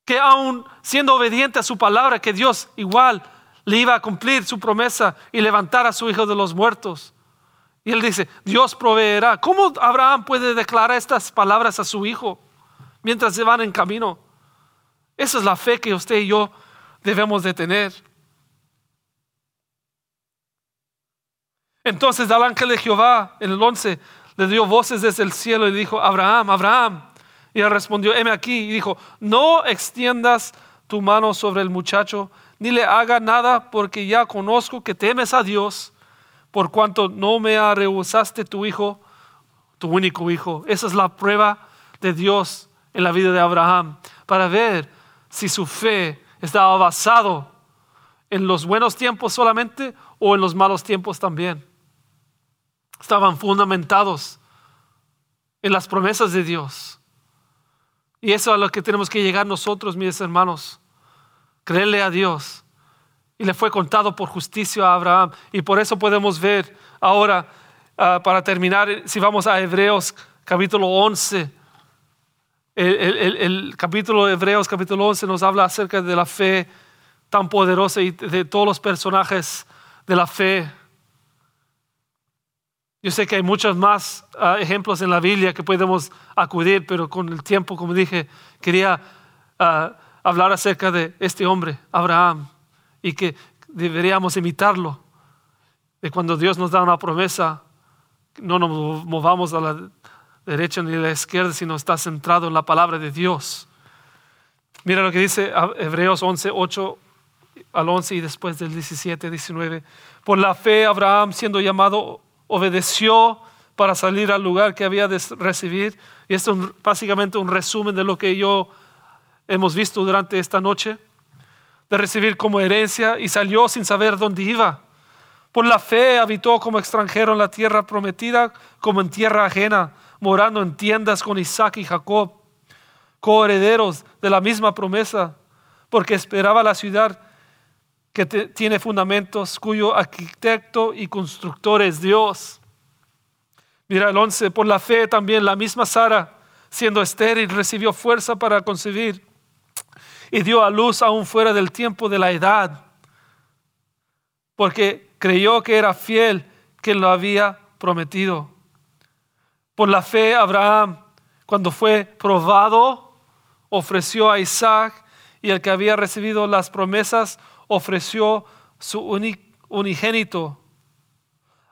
Que aún siendo obediente a su palabra, que Dios igual le iba a cumplir su promesa y levantar a su hijo de los muertos. Y él dice, Dios proveerá. ¿Cómo Abraham puede declarar estas palabras a su hijo mientras se van en camino? Esa es la fe que usted y yo debemos de tener. Entonces el ángel de Jehová en el 11 le dio voces desde el cielo y dijo, Abraham, Abraham. Y él respondió, heme aquí. Y dijo, no extiendas tu mano sobre el muchacho, ni le haga nada, porque ya conozco que temes a Dios, por cuanto no me rehusaste tu hijo, tu único hijo. Esa es la prueba de Dios en la vida de Abraham, para ver si su fe estaba basado en los buenos tiempos solamente o en los malos tiempos también. Estaban fundamentados en las promesas de Dios. Y eso es a lo que tenemos que llegar nosotros, mis hermanos. Creerle a Dios. Y le fue contado por justicia a Abraham. Y por eso podemos ver ahora, ah, para terminar, si vamos a Hebreos capítulo 11. El, capítulo de Hebreos capítulo 11 nos habla acerca de la fe tan poderosa y de todos los personajes de la fe yo sé que hay muchos más ah, ejemplos en la Biblia que podemos acudir, pero con el tiempo, como dije, quería ah, hablar acerca de este hombre, Abraham, y que deberíamos imitarlo. De cuando Dios nos da una promesa, no nos movamos a la derecha ni a la izquierda, sino está centrado en la palabra de Dios. Mira lo que dice Hebreos 11, 8 al 11 y después del 17, 19. Por la fe, Abraham, siendo llamado, obedeció para salir al lugar que había de recibir. Y esto es básicamente un resumen de lo que yo hemos visto durante esta noche, de recibir como herencia y salió sin saber dónde iba. Por la fe habitó como extranjero en la tierra prometida, como en tierra ajena, morando en tiendas con Isaac y Jacob, coherederos de la misma promesa, porque esperaba la ciudad que tiene fundamentos, cuyo arquitecto y constructor es Dios. Mira el 11, por la fe también la misma Sara, siendo estéril, recibió fuerza para concebir y dio a luz aún fuera del tiempo de la edad, porque creyó que era fiel quien lo había prometido. Por la fe, Abraham, cuando fue probado, ofreció a Isaac y el que había recibido las promesas ofreció su unigénito,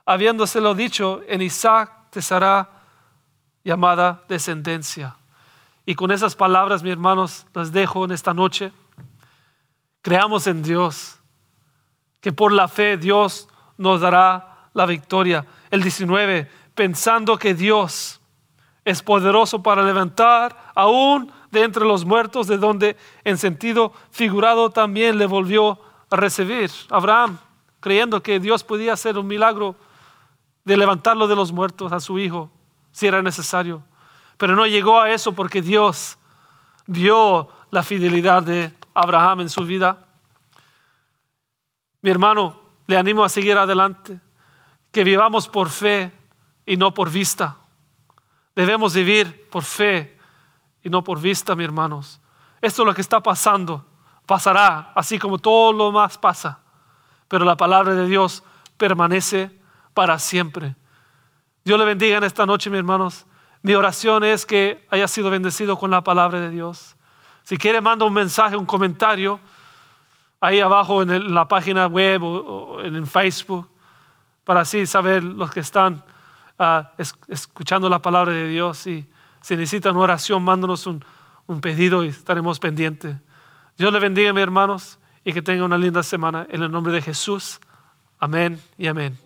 habiéndoselo dicho, en Isaac te será llamada descendencia. Y con esas palabras, mis hermanos, las dejo en esta noche. Creamos en Dios, que por la fe Dios nos dará la victoria. El 19, pensando que Dios es poderoso para levantar aún de entre los muertos, de donde en sentido figurado también le volvió a recibir. Abraham, creyendo que Dios podía hacer un milagro de levantarlo de los muertos a su hijo, si era necesario. Pero no llegó a eso porque Dios vio la fidelidad de Abraham en su vida. Mi hermano, le animo a seguir adelante, que vivamos por fe y no por vista. Debemos vivir por fe y no por vista, mis hermanos. Esto es lo que está pasando. Pasará, así como todo lo más pasa. Pero la palabra de Dios permanece para siempre. Dios le bendiga en esta noche, mis hermanos. Mi oración es que haya sido bendecido con la palabra de Dios. Si quiere, manda un mensaje, un comentario ahí abajo en, la página web o, en Facebook para así saber los que están ah, escuchando la palabra de Dios. Y si necesitan oración, mándanos un, un pedido y estaremos pendientes. Dios le bendiga, mis hermanos, y que tenga una linda semana. En el nombre de Jesús. Amén y amén.